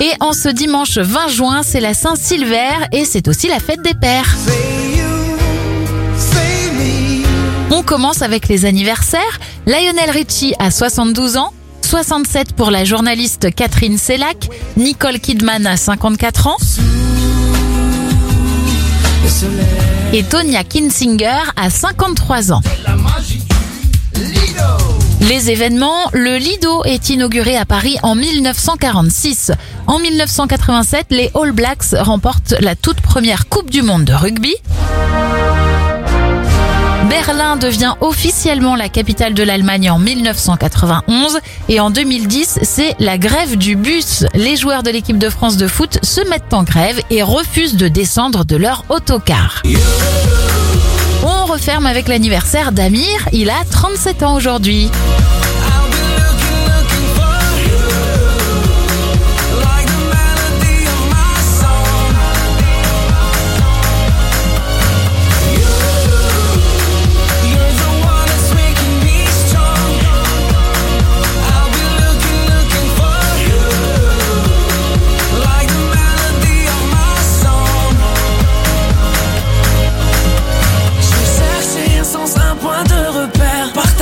Et en ce dimanche 20 juin, c'est la Saint-Silver et c'est aussi la fête des pères. On commence avec les anniversaires. Lionel Richie a 72 ans. 67 pour la journaliste Catherine Sellac, Nicole Kidman a 54 ans et Tonya Kinsinger a 53 ans. Les événements, le Lido est inauguré à Paris en 1946. En 1987, les All Blacks remportent la toute première Coupe du Monde de rugby. Berlin devient officiellement la capitale de l'Allemagne en 1991 et en 2010, c'est la grève du bus. Les joueurs de l'équipe de France de foot se mettent en grève et refusent de descendre de leur autocar. On referme avec l'anniversaire d'Amir, il a 37 ans aujourd'hui.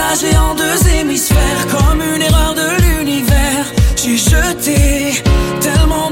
partagé en deux hémisphères, comme une erreur de l'univers. J'ai jeté tellement